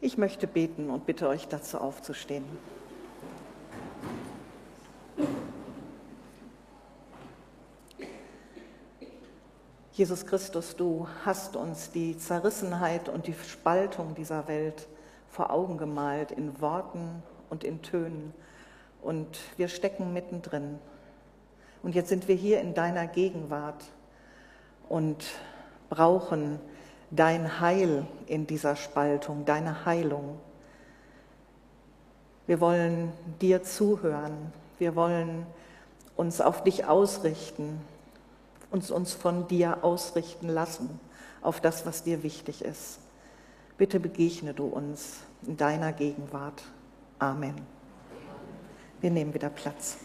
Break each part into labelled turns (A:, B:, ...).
A: Ich möchte beten und bitte euch dazu aufzustehen. Jesus Christus, du hast uns die Zerrissenheit und die Spaltung dieser Welt vor Augen gemalt in Worten und in Tönen. Und wir stecken mittendrin. Und jetzt sind wir hier in deiner Gegenwart und brauchen dein Heil in dieser Spaltung, deine Heilung. Wir wollen dir zuhören, wir wollen uns auf dich ausrichten, uns uns von dir ausrichten lassen, auf das, was dir wichtig ist. Bitte begegne du uns in deiner Gegenwart. Amen. Wir nehmen wieder Platz.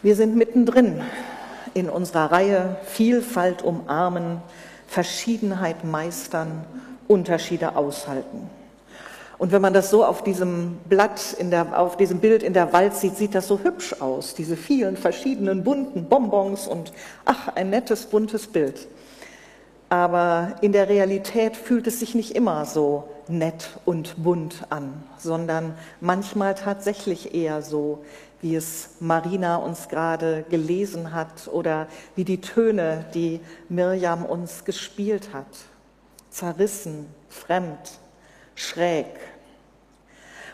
A: Wir sind mittendrin in unserer Reihe Vielfalt umarmen, Verschiedenheit meistern, Unterschiede aushalten. Und wenn man das so auf diesem Blatt, der, auf diesem Bild in der Wald sieht, sieht das so hübsch aus, diese vielen verschiedenen bunten Bonbons und ach, ein nettes buntes Bild. Aber in der Realität fühlt es sich nicht immer so nett und bunt an, sondern manchmal tatsächlich eher so, wie es Marina uns gerade gelesen hat oder wie die Töne, die Mirjam uns gespielt hat. Zerrissen, fremd, schräg.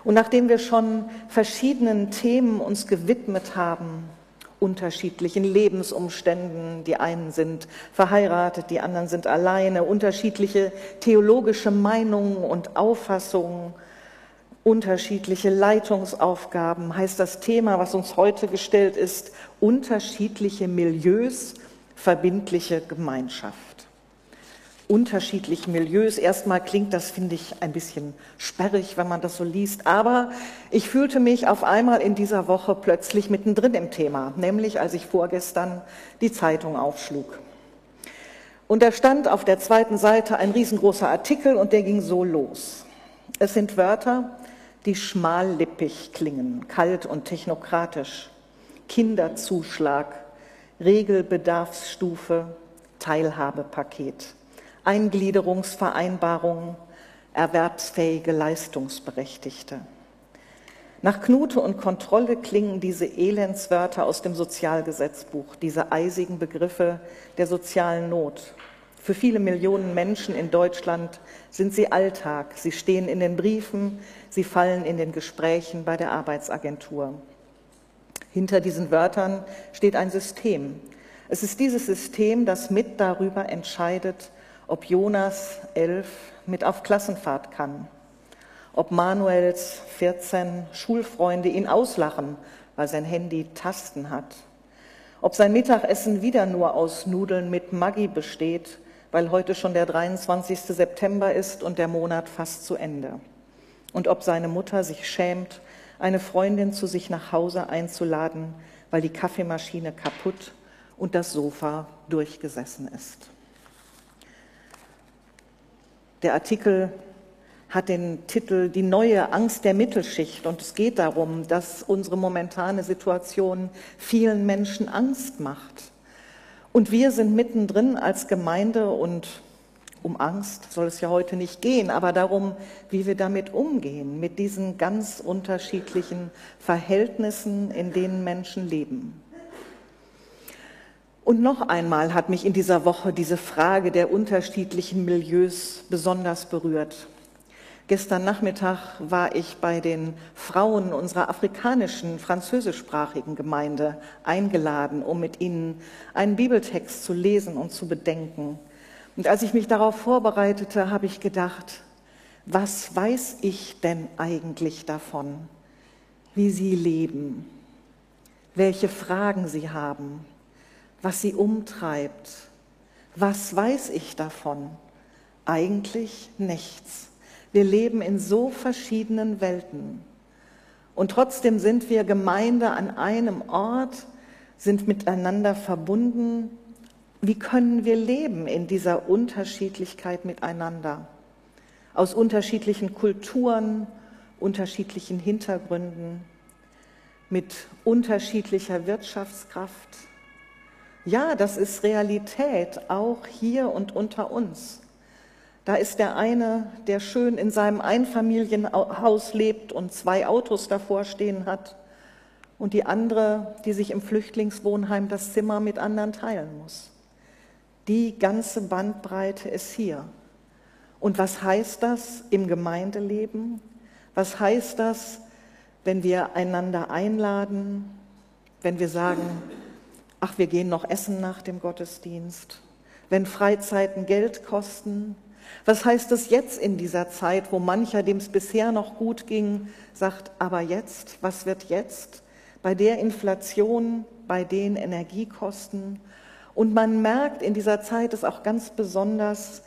A: Und nachdem wir schon verschiedenen Themen uns gewidmet haben, unterschiedlichen Lebensumständen, die einen sind verheiratet, die anderen sind alleine, unterschiedliche theologische Meinungen und Auffassungen, unterschiedliche Leitungsaufgaben, heißt das Thema, was uns heute gestellt ist, unterschiedliche Milieus, verbindliche Gemeinschaft. Unterschiedliche Milieus. Erstmal klingt das, finde ich, ein bisschen sperrig, wenn man das so liest. Aber ich fühlte mich auf einmal in dieser Woche plötzlich mittendrin im Thema, nämlich als ich vorgestern die Zeitung aufschlug. Und da stand auf der zweiten Seite ein riesengroßer Artikel und der ging so los. Es sind Wörter, die schmallippig klingen, kalt und technokratisch. Kinderzuschlag, Regelbedarfsstufe, Teilhabepaket, Eingliederungsvereinbarung, erwerbsfähige Leistungsberechtigte. Nach Knute und Kontrolle klingen diese Elendswörter aus dem Sozialgesetzbuch, diese eisigen Begriffe der sozialen Not. Für viele Millionen Menschen in Deutschland sind sie Alltag. Sie stehen in den Briefen, sie fallen in den Gesprächen bei der Arbeitsagentur. Hinter diesen Wörtern steht ein System. Es ist dieses System, das mit darüber entscheidet, ob Jonas elf mit auf Klassenfahrt kann, ob Manuels 14 Schulfreunde ihn auslachen, weil sein Handy Tasten hat, ob sein Mittagessen wieder nur aus Nudeln mit Maggi besteht weil heute schon der 23. September ist und der Monat fast zu Ende. Und ob seine Mutter sich schämt, eine Freundin zu sich nach Hause einzuladen, weil die Kaffeemaschine kaputt und das Sofa durchgesessen ist. Der Artikel hat den Titel Die neue Angst der Mittelschicht und es geht darum, dass unsere momentane Situation vielen Menschen Angst macht. Und wir sind mittendrin als Gemeinde und um Angst soll es ja heute nicht gehen, aber darum, wie wir damit umgehen, mit diesen ganz unterschiedlichen Verhältnissen, in denen Menschen leben. Und noch einmal hat mich in dieser Woche diese Frage der unterschiedlichen Milieus besonders berührt. Gestern Nachmittag war ich bei den Frauen unserer afrikanischen französischsprachigen Gemeinde eingeladen, um mit ihnen einen Bibeltext zu lesen und zu bedenken. Und als ich mich darauf vorbereitete, habe ich gedacht, was weiß ich denn eigentlich davon, wie sie leben, welche Fragen sie haben, was sie umtreibt. Was weiß ich davon? Eigentlich nichts. Wir leben in so verschiedenen Welten. Und trotzdem sind wir Gemeinde an einem Ort, sind miteinander verbunden. Wie können wir leben in dieser Unterschiedlichkeit miteinander? Aus unterschiedlichen Kulturen, unterschiedlichen Hintergründen, mit unterschiedlicher Wirtschaftskraft, Ja, das ist Realität, auch hier und unter uns. Da ist der eine, der schön in seinem Einfamilienhaus lebt und zwei Autos davor stehen hat, und die andere, die sich im Flüchtlingswohnheim das Zimmer mit anderen teilen muss. Die ganze Bandbreite ist hier. Und was heißt das im Gemeindeleben? Was heißt das, wenn wir einander einladen, wenn wir sagen, ach, wir gehen noch essen nach dem Gottesdienst, wenn Freizeiten Geld kosten? Was heißt das jetzt in dieser Zeit, wo mancher, dem es bisher noch gut ging, sagt, aber jetzt, was wird jetzt? Bei der Inflation, bei den Energiekosten. Und man merkt in dieser Zeit es auch ganz besonders,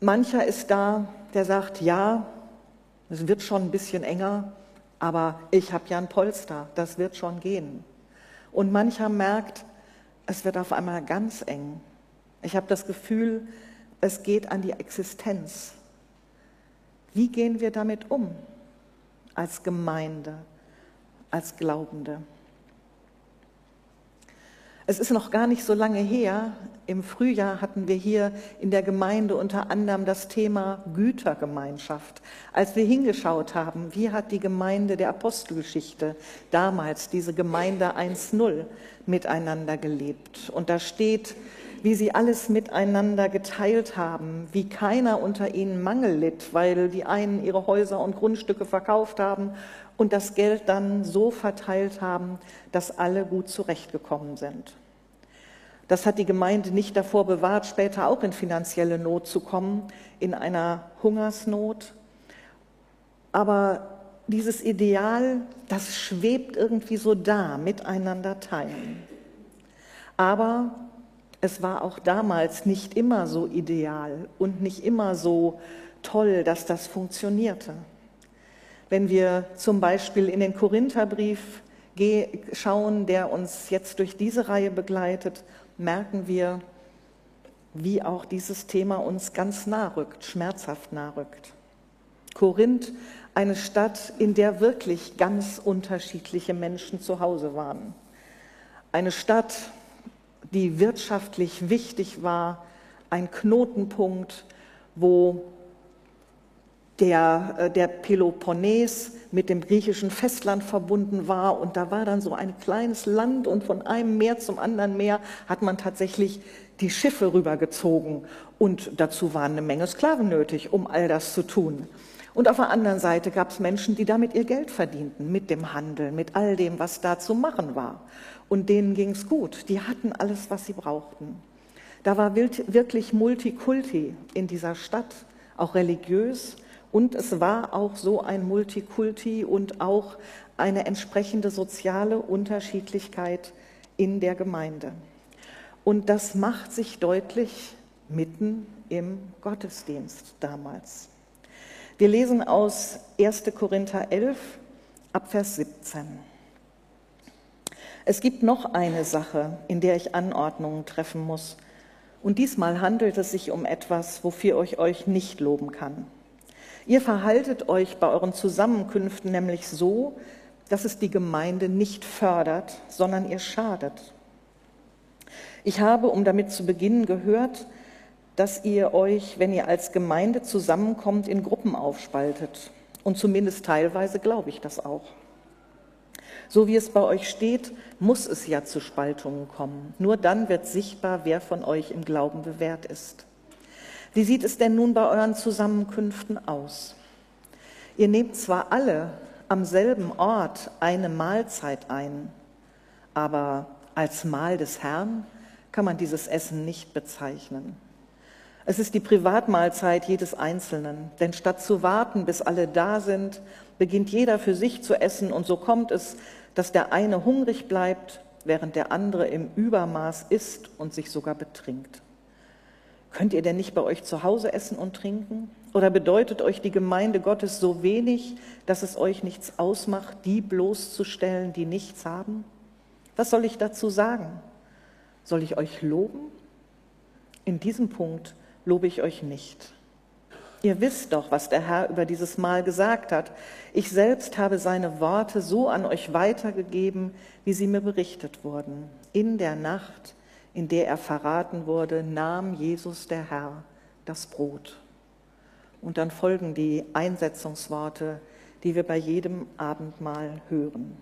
A: mancher ist da, der sagt, ja, es wird schon ein bisschen enger, aber ich habe ja ein Polster, das wird schon gehen. Und mancher merkt, es wird auf einmal ganz eng. Ich habe das Gefühl, es geht an die Existenz. Wie gehen wir damit um als Gemeinde, als Glaubende? Es ist noch gar nicht so lange her. Im Frühjahr hatten wir hier in der Gemeinde unter anderem das Thema Gütergemeinschaft. Als wir hingeschaut haben, wie hat die Gemeinde der Apostelgeschichte damals, diese Gemeinde 1.0, miteinander gelebt. Und da steht, wie sie alles miteinander geteilt haben, wie keiner unter ihnen Mangel litt, weil die einen ihre Häuser und Grundstücke verkauft haben und das Geld dann so verteilt haben, dass alle gut zurechtgekommen sind. Das hat die Gemeinde nicht davor bewahrt, später auch in finanzielle Not zu kommen, in einer Hungersnot. Aber dieses Ideal, das schwebt irgendwie so da, miteinander teilen. Aber es war auch damals nicht immer so ideal und nicht immer so toll, dass das funktionierte. Wenn wir zum Beispiel in den Korintherbrief schauen, der uns jetzt durch diese Reihe begleitet, merken wir, wie auch dieses Thema uns ganz nah rückt, schmerzhaft nah rückt. Korinth, eine Stadt, in der wirklich ganz unterschiedliche Menschen zu Hause waren. Eine Stadt, die wirtschaftlich wichtig war, ein Knotenpunkt, wo der, äh, der Peloponnes mit dem griechischen Festland verbunden war. Und da war dann so ein kleines Land und von einem Meer zum anderen Meer hat man tatsächlich die Schiffe rübergezogen. Und dazu waren eine Menge Sklaven nötig, um all das zu tun. Und auf der anderen Seite gab es Menschen, die damit ihr Geld verdienten, mit dem Handel, mit all dem, was da zu machen war. Und denen ging es gut. Die hatten alles, was sie brauchten. Da war wirklich Multikulti in dieser Stadt, auch religiös. Und es war auch so ein Multikulti und auch eine entsprechende soziale Unterschiedlichkeit in der Gemeinde. Und das macht sich deutlich mitten im Gottesdienst damals. Wir lesen aus 1. Korinther 11 ab Vers 17. Es gibt noch eine Sache, in der ich Anordnungen treffen muss. Und diesmal handelt es sich um etwas, wofür ich euch nicht loben kann. Ihr verhaltet euch bei euren Zusammenkünften nämlich so, dass es die Gemeinde nicht fördert, sondern ihr schadet. Ich habe, um damit zu beginnen, gehört, dass ihr euch, wenn ihr als Gemeinde zusammenkommt, in Gruppen aufspaltet. Und zumindest teilweise glaube ich das auch. So wie es bei euch steht, muss es ja zu Spaltungen kommen. Nur dann wird sichtbar, wer von euch im Glauben bewährt ist. Wie sieht es denn nun bei euren Zusammenkünften aus? Ihr nehmt zwar alle am selben Ort eine Mahlzeit ein, aber als Mahl des Herrn kann man dieses Essen nicht bezeichnen. Es ist die Privatmahlzeit jedes Einzelnen, denn statt zu warten, bis alle da sind, beginnt jeder für sich zu essen und so kommt es, dass der eine hungrig bleibt, während der andere im Übermaß isst und sich sogar betrinkt. Könnt ihr denn nicht bei euch zu Hause essen und trinken? Oder bedeutet euch die Gemeinde Gottes so wenig, dass es euch nichts ausmacht, die bloßzustellen, die nichts haben? Was soll ich dazu sagen? Soll ich euch loben? In diesem Punkt lobe ich euch nicht. Ihr wisst doch, was der Herr über dieses Mahl gesagt hat. Ich selbst habe seine Worte so an euch weitergegeben, wie sie mir berichtet wurden. In der Nacht, in der er verraten wurde, nahm Jesus der Herr das Brot. Und dann folgen die Einsetzungsworte, die wir bei jedem Abendmahl hören.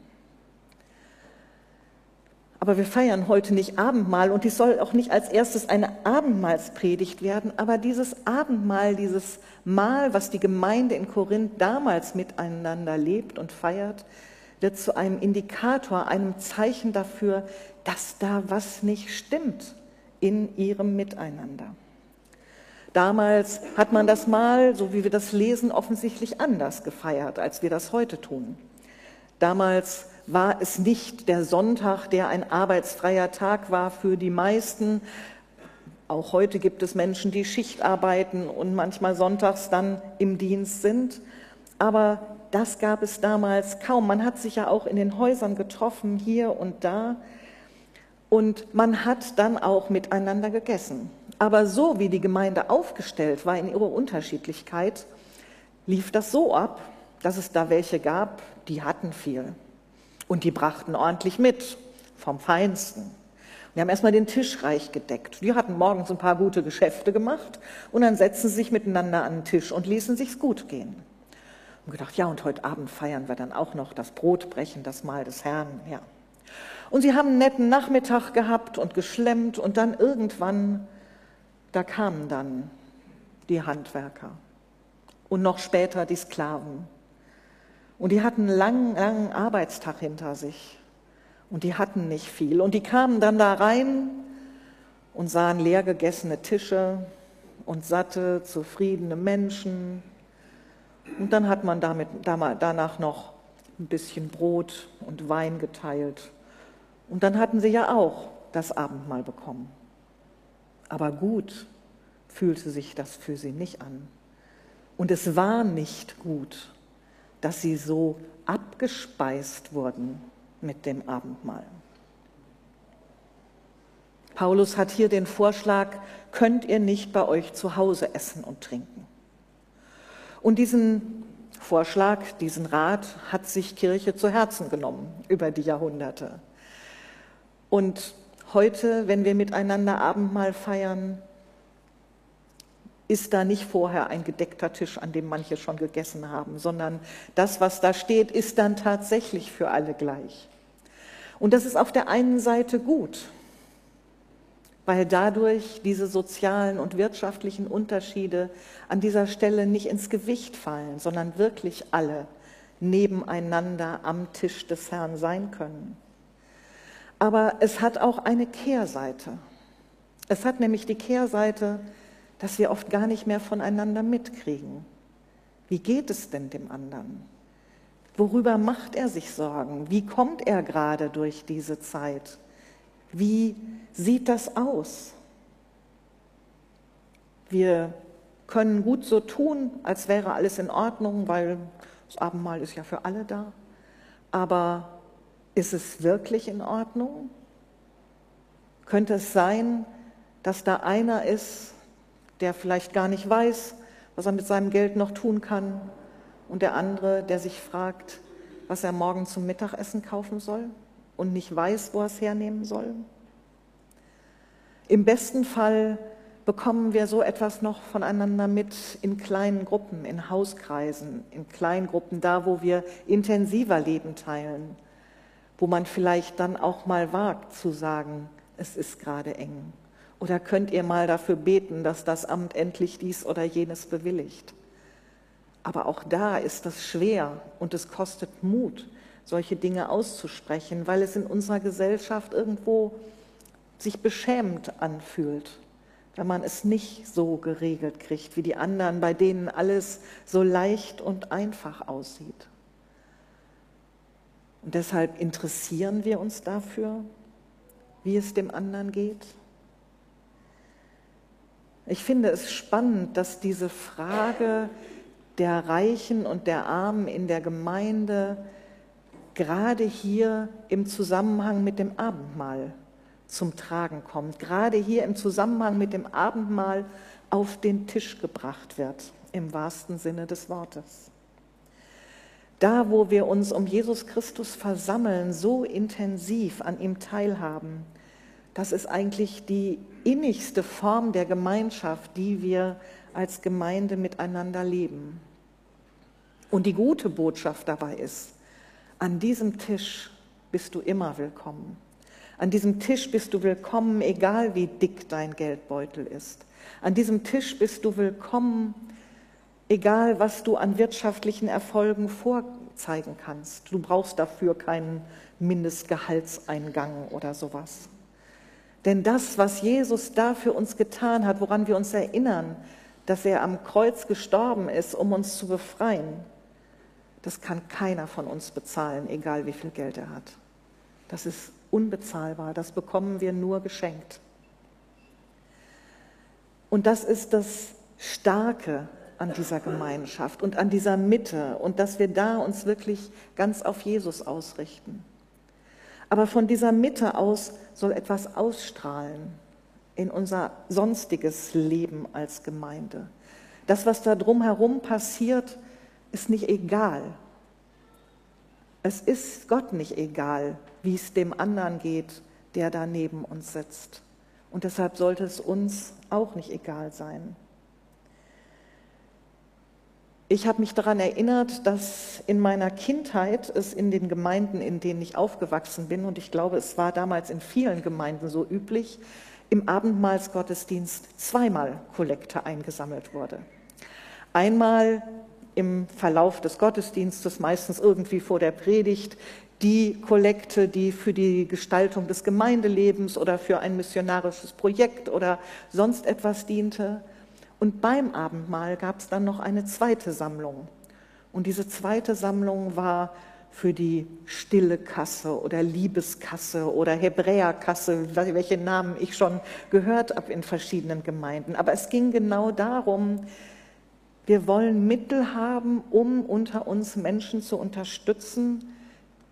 A: Aber wir feiern heute nicht Abendmahl und dies soll auch nicht als erstes eine Abendmahlspredigt werden, aber dieses Abendmahl, dieses Mahl, was die Gemeinde in Korinth damals miteinander lebt und feiert, wird zu einem Indikator, einem Zeichen dafür, dass da was nicht stimmt in ihrem Miteinander. Damals hat man das Mahl, so wie wir das lesen, offensichtlich anders gefeiert, als wir das heute tun. Damals war es nicht der Sonntag, der ein arbeitsfreier Tag war für die meisten. Auch heute gibt es Menschen, die Schicht arbeiten und manchmal sonntags dann im Dienst sind. Aber das gab es damals kaum. Man hat sich ja auch in den Häusern getroffen, hier und da. Und man hat dann auch miteinander gegessen. Aber so wie die Gemeinde aufgestellt war in ihrer Unterschiedlichkeit, lief das so ab, dass es da welche gab, die hatten viel. Und die brachten ordentlich mit, vom Feinsten. Wir haben erstmal den Tisch reich gedeckt. Die hatten morgens ein paar gute Geschäfte gemacht und dann setzten sie sich miteinander an den Tisch und ließen sich's gut gehen. Und gedacht, ja, und heute Abend feiern wir dann auch noch das Brotbrechen, das Mahl des Herrn, ja. Und sie haben einen netten Nachmittag gehabt und geschlemmt und dann irgendwann, da kamen dann die Handwerker und noch später die Sklaven und die hatten einen langen, langen Arbeitstag hinter sich. Und die hatten nicht viel. Und die kamen dann da rein und sahen leer gegessene Tische und satte, zufriedene Menschen. Und dann hat man damit, danach noch ein bisschen Brot und Wein geteilt. Und dann hatten sie ja auch das Abendmahl bekommen. Aber gut fühlte sich das für sie nicht an. Und es war nicht gut dass sie so abgespeist wurden mit dem Abendmahl. Paulus hat hier den Vorschlag, könnt ihr nicht bei euch zu Hause essen und trinken. Und diesen Vorschlag, diesen Rat hat sich Kirche zu Herzen genommen über die Jahrhunderte. Und heute, wenn wir miteinander Abendmahl feiern, ist da nicht vorher ein gedeckter Tisch, an dem manche schon gegessen haben, sondern das, was da steht, ist dann tatsächlich für alle gleich. Und das ist auf der einen Seite gut, weil dadurch diese sozialen und wirtschaftlichen Unterschiede an dieser Stelle nicht ins Gewicht fallen, sondern wirklich alle nebeneinander am Tisch des Herrn sein können. Aber es hat auch eine Kehrseite. Es hat nämlich die Kehrseite, dass wir oft gar nicht mehr voneinander mitkriegen. Wie geht es denn dem anderen? Worüber macht er sich Sorgen? Wie kommt er gerade durch diese Zeit? Wie sieht das aus? Wir können gut so tun, als wäre alles in Ordnung, weil das Abendmahl ist ja für alle da. Aber ist es wirklich in Ordnung? Könnte es sein, dass da einer ist, der vielleicht gar nicht weiß, was er mit seinem Geld noch tun kann, und der andere, der sich fragt, was er morgen zum Mittagessen kaufen soll und nicht weiß, wo er es hernehmen soll. Im besten Fall bekommen wir so etwas noch voneinander mit in kleinen Gruppen, in Hauskreisen, in Kleingruppen, da wo wir intensiver Leben teilen, wo man vielleicht dann auch mal wagt zu sagen, es ist gerade eng. Oder könnt ihr mal dafür beten, dass das Amt endlich dies oder jenes bewilligt? Aber auch da ist das schwer und es kostet Mut, solche Dinge auszusprechen, weil es in unserer Gesellschaft irgendwo sich beschämend anfühlt, wenn man es nicht so geregelt kriegt wie die anderen, bei denen alles so leicht und einfach aussieht. Und deshalb interessieren wir uns dafür, wie es dem anderen geht. Ich finde es spannend, dass diese Frage der Reichen und der Armen in der Gemeinde gerade hier im Zusammenhang mit dem Abendmahl zum Tragen kommt, gerade hier im Zusammenhang mit dem Abendmahl auf den Tisch gebracht wird. im wahrsten Sinne des Wortes. Da, wo wir uns um Jesus Christus versammeln, so intensiv an ihm teilhaben, das ist eigentlich die innigste Form der Gemeinschaft, die wir als Gemeinde miteinander leben. Und die gute Botschaft dabei ist, an diesem Tisch bist du immer willkommen. An diesem Tisch bist du willkommen, egal wie dick dein Geldbeutel ist. An diesem Tisch bist du willkommen, egal was du an wirtschaftlichen Erfolgen vorzeigen kannst. Du brauchst dafür keinen Mindestgehaltseingang oder sowas. Denn das, was Jesus da für uns getan hat, woran wir uns erinnern, dass er am Kreuz gestorben ist, um uns zu befreien, das kann keiner von uns bezahlen, egal wie viel Geld er hat. Das ist unbezahlbar, das bekommen wir nur geschenkt. Und das ist das Starke an dieser Gemeinschaft und an dieser Mitte und dass wir da uns wirklich ganz auf Jesus ausrichten. Aber von dieser Mitte aus soll etwas ausstrahlen in unser sonstiges Leben als Gemeinde. Das, was da drumherum passiert, ist nicht egal. Es ist Gott nicht egal, wie es dem anderen geht, der da neben uns sitzt. Und deshalb sollte es uns auch nicht egal sein. Ich habe mich daran erinnert, dass in meiner Kindheit es in den Gemeinden, in denen ich aufgewachsen bin, und ich glaube, es war damals in vielen Gemeinden so üblich, im Abendmahlsgottesdienst zweimal Kollekte eingesammelt wurde. Einmal im Verlauf des Gottesdienstes, meistens irgendwie vor der Predigt, die Kollekte, die für die Gestaltung des Gemeindelebens oder für ein missionarisches Projekt oder sonst etwas diente. Und beim Abendmahl gab es dann noch eine zweite Sammlung. Und diese zweite Sammlung war für die stille Kasse oder Liebeskasse oder Hebräerkasse, welche Namen ich schon gehört habe in verschiedenen Gemeinden. Aber es ging genau darum, wir wollen Mittel haben, um unter uns Menschen zu unterstützen,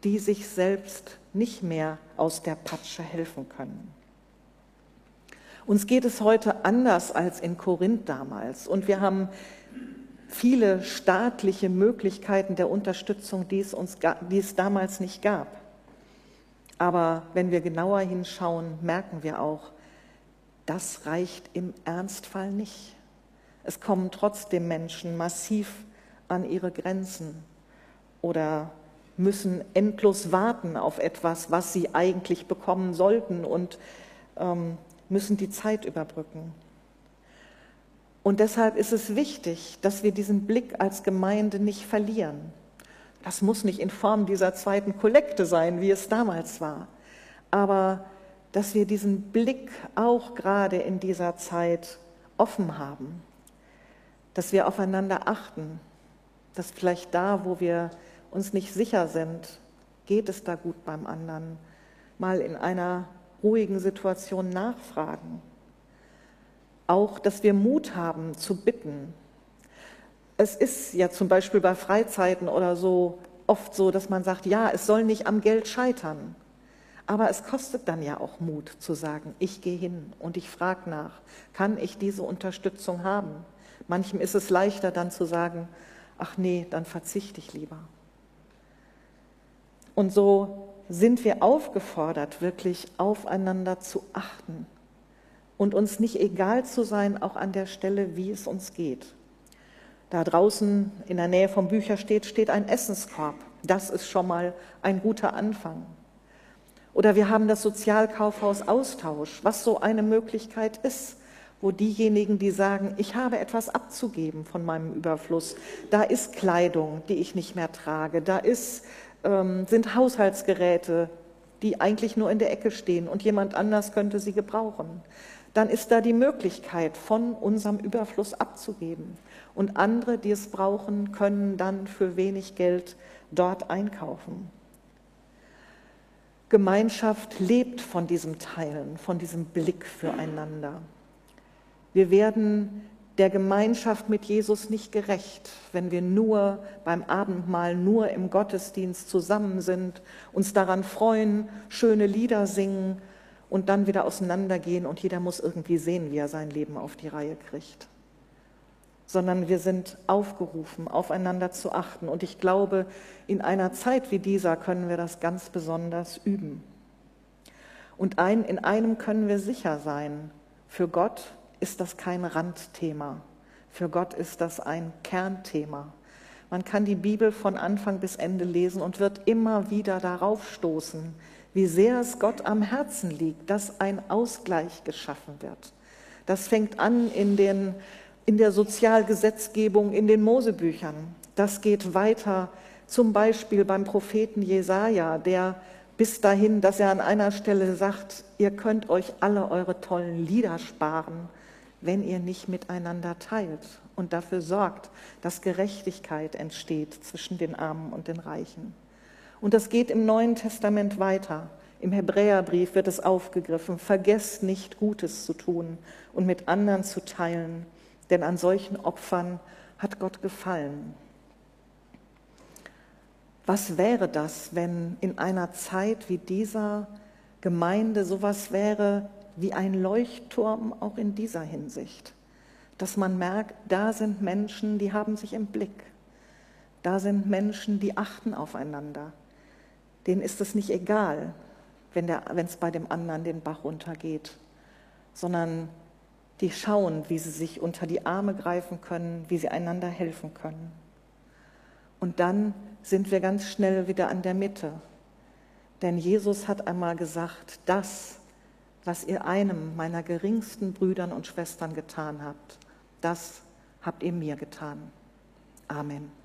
A: die sich selbst nicht mehr aus der Patsche helfen können. Uns geht es heute anders als in Korinth damals und wir haben viele staatliche Möglichkeiten der Unterstützung, die es, uns, die es damals nicht gab. Aber wenn wir genauer hinschauen, merken wir auch, das reicht im Ernstfall nicht. Es kommen trotzdem Menschen massiv an ihre Grenzen oder müssen endlos warten auf etwas, was sie eigentlich bekommen sollten und ähm, müssen die Zeit überbrücken. Und deshalb ist es wichtig, dass wir diesen Blick als Gemeinde nicht verlieren. Das muss nicht in Form dieser zweiten Kollekte sein, wie es damals war, aber dass wir diesen Blick auch gerade in dieser Zeit offen haben dass wir aufeinander achten, dass vielleicht da, wo wir uns nicht sicher sind, geht es da gut beim anderen, mal in einer ruhigen Situation nachfragen. Auch, dass wir Mut haben zu bitten. Es ist ja zum Beispiel bei Freizeiten oder so oft so, dass man sagt, ja, es soll nicht am Geld scheitern. Aber es kostet dann ja auch Mut zu sagen, ich gehe hin und ich frage nach, kann ich diese Unterstützung haben? Manchem ist es leichter dann zu sagen, ach nee, dann verzichte ich lieber. Und so sind wir aufgefordert, wirklich aufeinander zu achten und uns nicht egal zu sein, auch an der Stelle, wie es uns geht. Da draußen in der Nähe vom Bücher steht, steht ein Essenskorb. Das ist schon mal ein guter Anfang. Oder wir haben das Sozialkaufhaus Austausch, was so eine Möglichkeit ist, wo diejenigen, die sagen, ich habe etwas abzugeben von meinem Überfluss, da ist Kleidung, die ich nicht mehr trage, da ist, ähm, sind Haushaltsgeräte, die eigentlich nur in der Ecke stehen und jemand anders könnte sie gebrauchen, dann ist da die Möglichkeit, von unserem Überfluss abzugeben. Und andere, die es brauchen, können dann für wenig Geld dort einkaufen. Gemeinschaft lebt von diesem Teilen, von diesem Blick füreinander. Wir werden der Gemeinschaft mit Jesus nicht gerecht, wenn wir nur beim Abendmahl, nur im Gottesdienst zusammen sind, uns daran freuen, schöne Lieder singen und dann wieder auseinandergehen und jeder muss irgendwie sehen, wie er sein Leben auf die Reihe kriegt. sondern wir sind aufgerufen, aufeinander zu achten. Und ich glaube, in einer Zeit wie dieser können wir das ganz besonders üben. Und ein, in einem können wir sicher sein, für Gott ist das kein Randthema, für Gott ist das ein Kernthema. Man kann die Bibel von Anfang bis Ende lesen und wird immer wieder darauf stoßen, wie sehr es Gott am Herzen liegt, dass ein Ausgleich geschaffen wird. Das fängt an in den in der Sozialgesetzgebung, in den Mosebüchern. Das geht weiter, zum Beispiel beim Propheten Jesaja, der bis dahin, dass er an einer Stelle sagt: Ihr könnt euch alle eure tollen Lieder sparen, wenn ihr nicht miteinander teilt und dafür sorgt, dass Gerechtigkeit entsteht zwischen den Armen und den Reichen. Und das geht im Neuen Testament weiter. Im Hebräerbrief wird es aufgegriffen, vergesst nicht Gutes zu tun und mit anderen zu teilen denn an solchen Opfern hat Gott gefallen. Was wäre das, wenn in einer Zeit wie dieser Gemeinde sowas wäre wie ein Leuchtturm auch in dieser Hinsicht? Dass man merkt, da sind Menschen, die haben sich im Blick. Da sind Menschen, die achten aufeinander. Denen ist es nicht egal, wenn es bei dem anderen den Bach runtergeht, sondern die schauen, wie sie sich unter die Arme greifen können, wie sie einander helfen können. Und dann sind wir ganz schnell wieder an der Mitte. Denn Jesus hat einmal gesagt, das, was ihr einem meiner geringsten Brüdern und Schwestern getan habt, das habt ihr mir getan. Amen.